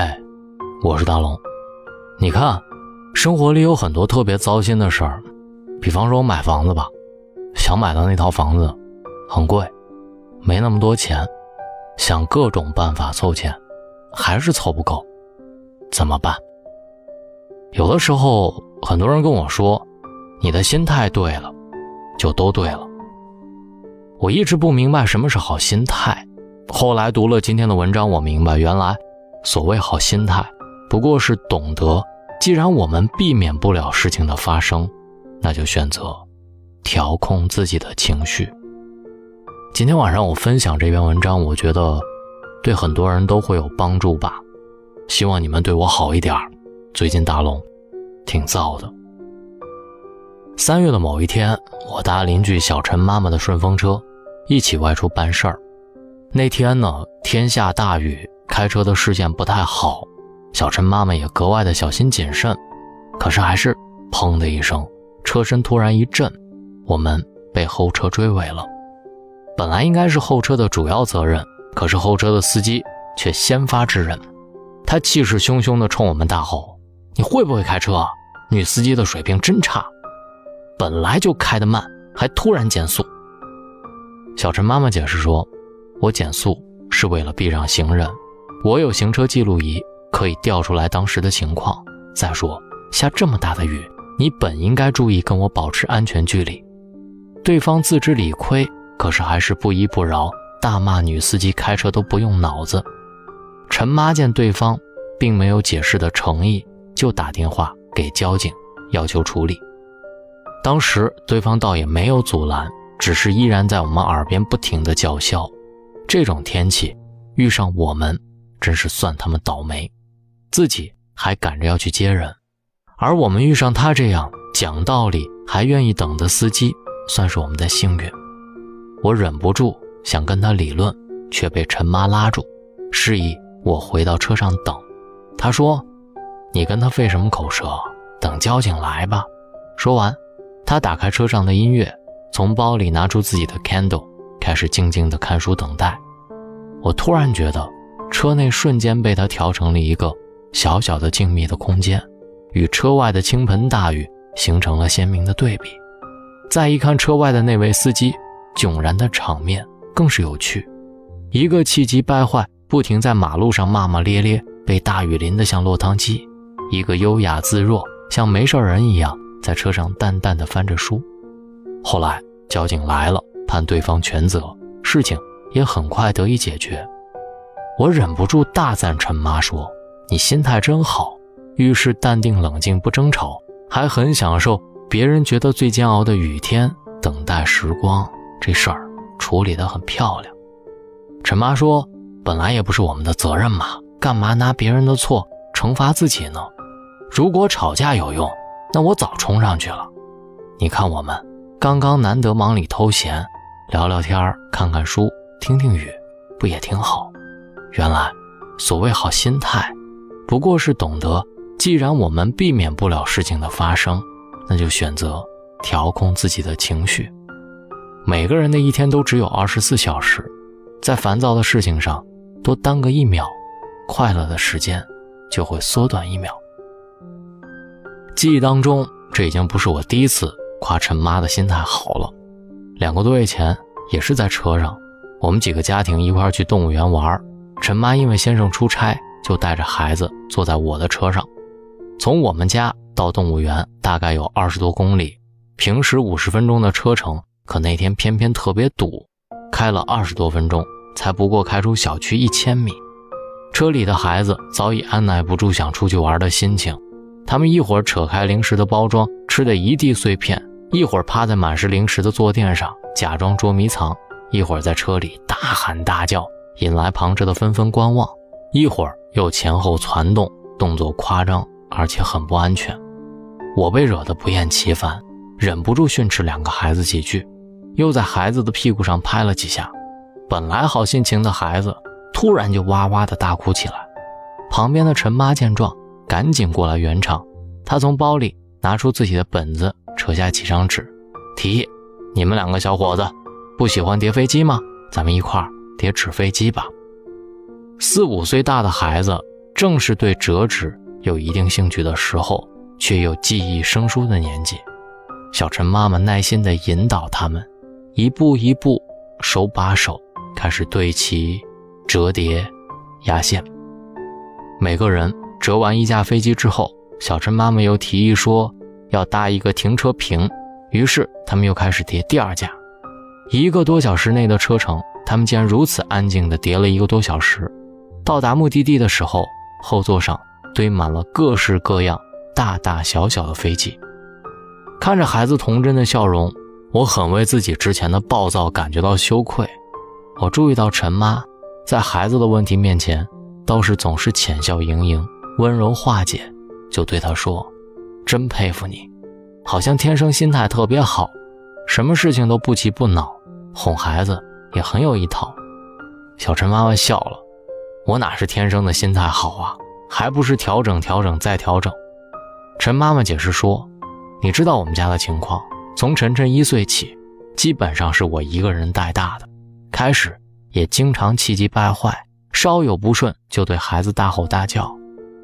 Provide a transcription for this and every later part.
嗨，我是大龙。你看，生活里有很多特别糟心的事儿，比方说我买房子吧，想买的那套房子很贵，没那么多钱，想各种办法凑钱，还是凑不够，怎么办？有的时候，很多人跟我说，你的心态对了，就都对了。我一直不明白什么是好心态，后来读了今天的文章，我明白，原来。所谓好心态，不过是懂得，既然我们避免不了事情的发生，那就选择调控自己的情绪。今天晚上我分享这篇文章，我觉得对很多人都会有帮助吧。希望你们对我好一点最近大龙挺燥的。三月的某一天，我搭邻居小陈妈妈的顺风车，一起外出办事儿。那天呢，天下大雨。开车的视线不太好，小陈妈妈也格外的小心谨慎。可是还是砰的一声，车身突然一震，我们被后车追尾了。本来应该是后车的主要责任，可是后车的司机却先发制人，他气势汹汹地冲我们大吼：“你会不会开车？女司机的水平真差，本来就开得慢，还突然减速。”小陈妈妈解释说：“我减速是为了避让行人。”我有行车记录仪，可以调出来当时的情况。再说，下这么大的雨，你本应该注意跟我保持安全距离。对方自知理亏，可是还是不依不饶，大骂女司机开车都不用脑子。陈妈见对方并没有解释的诚意，就打电话给交警要求处理。当时对方倒也没有阻拦，只是依然在我们耳边不停的叫嚣。这种天气遇上我们。真是算他们倒霉，自己还赶着要去接人，而我们遇上他这样讲道理还愿意等的司机，算是我们的幸运。我忍不住想跟他理论，却被陈妈拉住，示意我回到车上等。他说：“你跟他费什么口舌？等交警来吧。”说完，他打开车上的音乐，从包里拿出自己的 candle，开始静静的看书等待。我突然觉得。车内瞬间被他调成了一个小小的静谧的空间，与车外的倾盆大雨形成了鲜明的对比。再一看车外的那位司机，迥然的场面更是有趣。一个气急败坏，不停在马路上骂骂咧咧，被大雨淋得像落汤鸡；一个优雅自若，像没事人一样在车上淡淡的翻着书。后来交警来了，判对方全责，事情也很快得以解决。我忍不住大赞陈妈说：“你心态真好，遇事淡定冷静，不争吵，还很享受别人觉得最煎熬的雨天等待时光。这事儿处理得很漂亮。”陈妈说：“本来也不是我们的责任嘛，干嘛拿别人的错惩罚自己呢？如果吵架有用，那我早冲上去了。你看我们刚刚难得忙里偷闲，聊聊天看看书，听听雨，不也挺好？”原来，所谓好心态，不过是懂得，既然我们避免不了事情的发生，那就选择调控自己的情绪。每个人的一天都只有二十四小时，在烦躁的事情上多耽搁一秒，快乐的时间就会缩短一秒。记忆当中，这已经不是我第一次夸陈妈的心态好了。两个多月前，也是在车上，我们几个家庭一块去动物园玩。陈妈因为先生出差，就带着孩子坐在我的车上。从我们家到动物园大概有二十多公里，平时五十分钟的车程，可那天偏偏特别堵，开了二十多分钟，才不过开出小区一千米。车里的孩子早已按耐不住想出去玩的心情，他们一会儿扯开零食的包装，吃的一地碎片；一会儿趴在满是零食的坐垫上假装捉迷藏；一会儿在车里大喊大叫。引来旁着的纷纷观望，一会儿又前后攒动，动作夸张，而且很不安全。我被惹得不厌其烦，忍不住训斥两个孩子几句，又在孩子的屁股上拍了几下。本来好心情的孩子，突然就哇哇的大哭起来。旁边的陈妈见状，赶紧过来圆场。她从包里拿出自己的本子，扯下几张纸，提议：“你们两个小伙子，不喜欢叠飞机吗？咱们一块儿。”叠纸飞机吧。四五岁大的孩子正是对折纸有一定兴趣的时候，却又记忆生疏的年纪。小陈妈妈耐心地引导他们，一步一步，手把手开始对齐、折叠、压线。每个人折完一架飞机之后，小陈妈妈又提议说要搭一个停车坪，于是他们又开始叠第二架。一个多小时内的车程，他们竟然如此安静地叠了一个多小时。到达目的地的时候，后座上堆满了各式各样、大大小小的飞机。看着孩子童真的笑容，我很为自己之前的暴躁感觉到羞愧。我注意到陈妈在孩子的问题面前，倒是总是浅笑盈盈、温柔化解，就对他说：“真佩服你，好像天生心态特别好，什么事情都不急不恼。”哄孩子也很有一套，小陈妈妈笑了。我哪是天生的心态好啊，还不是调整调整再调整。陈妈妈解释说：“你知道我们家的情况，从晨晨一岁起，基本上是我一个人带大的。开始也经常气急败坏，稍有不顺就对孩子大吼大叫。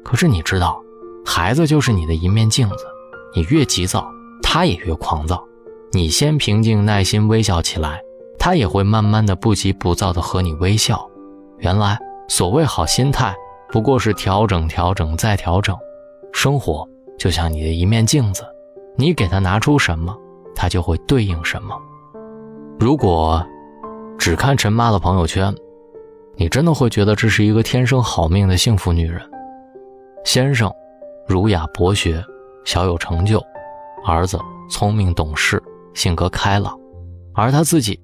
可是你知道，孩子就是你的一面镜子，你越急躁，他也越狂躁。你先平静耐心微笑起来。”他也会慢慢的不急不躁的和你微笑。原来所谓好心态，不过是调整、调整再调整。生活就像你的一面镜子，你给他拿出什么，他就会对应什么。如果只看陈妈的朋友圈，你真的会觉得这是一个天生好命的幸福女人。先生儒雅博学，小有成就；儿子聪明懂事，性格开朗，而他自己。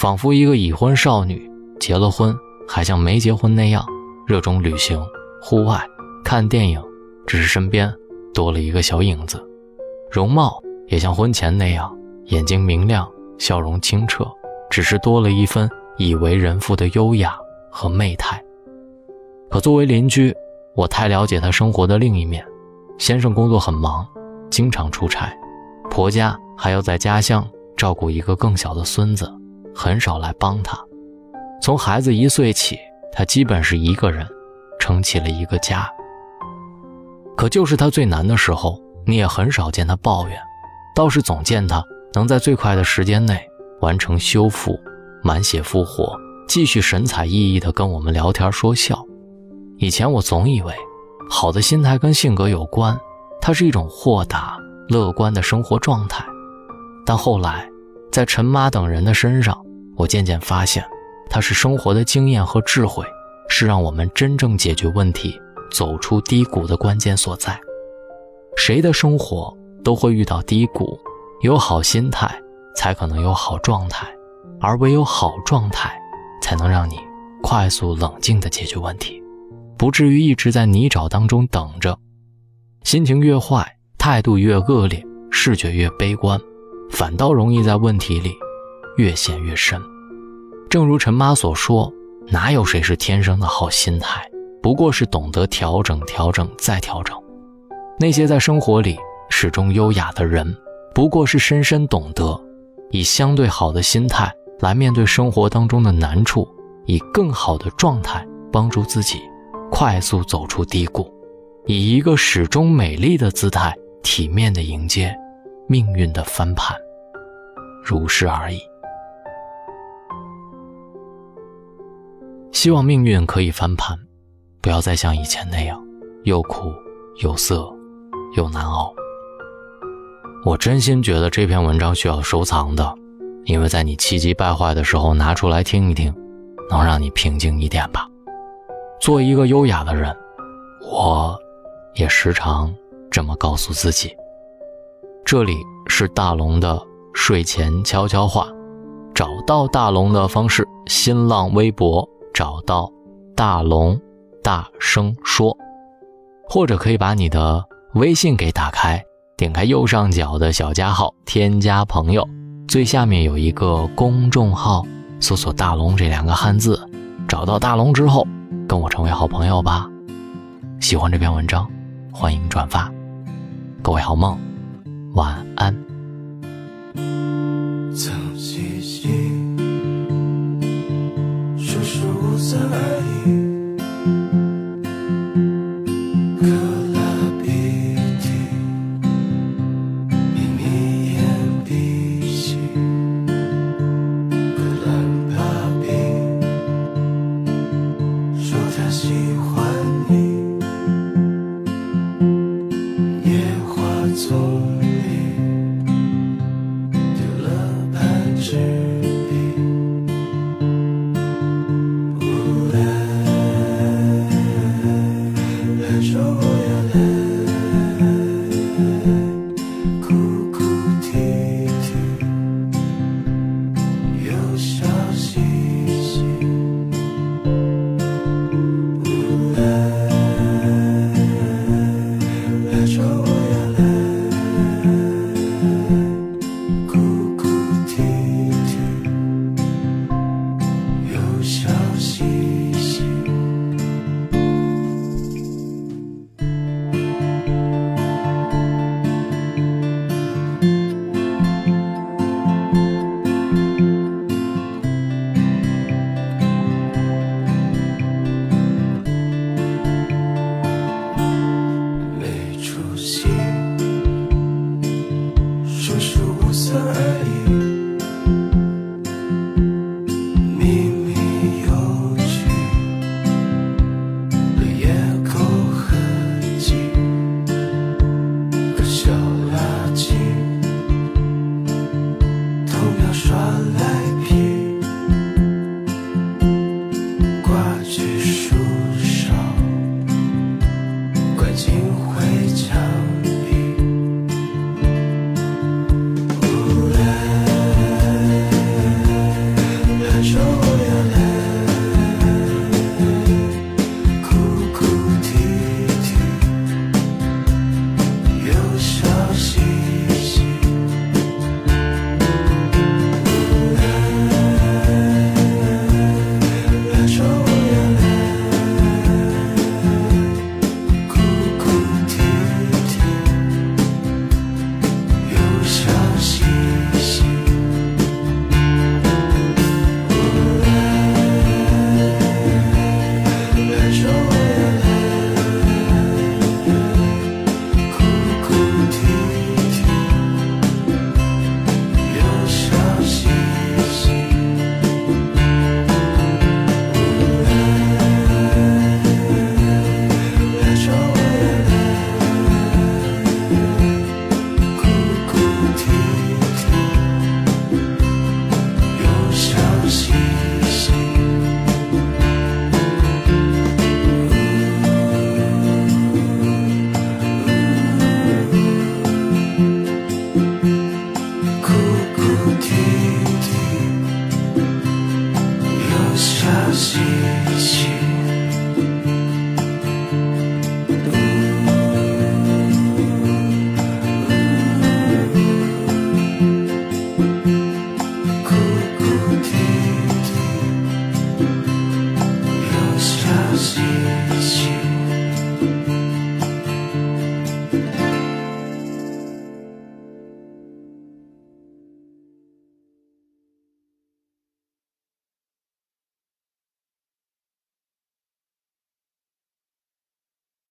仿佛一个已婚少女，结了婚还像没结婚那样热衷旅行、户外、看电影，只是身边多了一个小影子。容貌也像婚前那样，眼睛明亮，笑容清澈，只是多了一分已为人妇的优雅和媚态。可作为邻居，我太了解她生活的另一面。先生工作很忙，经常出差，婆家还要在家乡照顾一个更小的孙子。很少来帮他。从孩子一岁起，他基本是一个人撑起了一个家。可就是他最难的时候，你也很少见他抱怨，倒是总见他能在最快的时间内完成修复，满血复活，继续神采奕奕地跟我们聊天说笑。以前我总以为，好的心态跟性格有关，它是一种豁达乐观的生活状态，但后来。在陈妈等人的身上，我渐渐发现，她是生活的经验和智慧，是让我们真正解决问题、走出低谷的关键所在。谁的生活都会遇到低谷，有好心态才可能有好状态，而唯有好状态，才能让你快速冷静地解决问题，不至于一直在泥沼当中等着。心情越坏，态度越恶劣，视觉越悲观。反倒容易在问题里越陷越深。正如陈妈所说，哪有谁是天生的好心态，不过是懂得调整、调整再调整。那些在生活里始终优雅的人，不过是深深懂得以相对好的心态来面对生活当中的难处，以更好的状态帮助自己快速走出低谷，以一个始终美丽的姿态体面的迎接。命运的翻盘，如是而已。希望命运可以翻盘，不要再像以前那样又苦又涩又难熬。我真心觉得这篇文章需要收藏的，因为在你气急败坏的时候拿出来听一听，能让你平静一点吧。做一个优雅的人，我也时常这么告诉自己。这里是大龙的睡前悄悄话，找到大龙的方式：新浪微博找到大龙，大声说，或者可以把你的微信给打开，点开右上角的小加号，添加朋友，最下面有一个公众号，搜索“大龙”这两个汉字，找到大龙之后，跟我成为好朋友吧。喜欢这篇文章，欢迎转发。各位好梦。晚安。从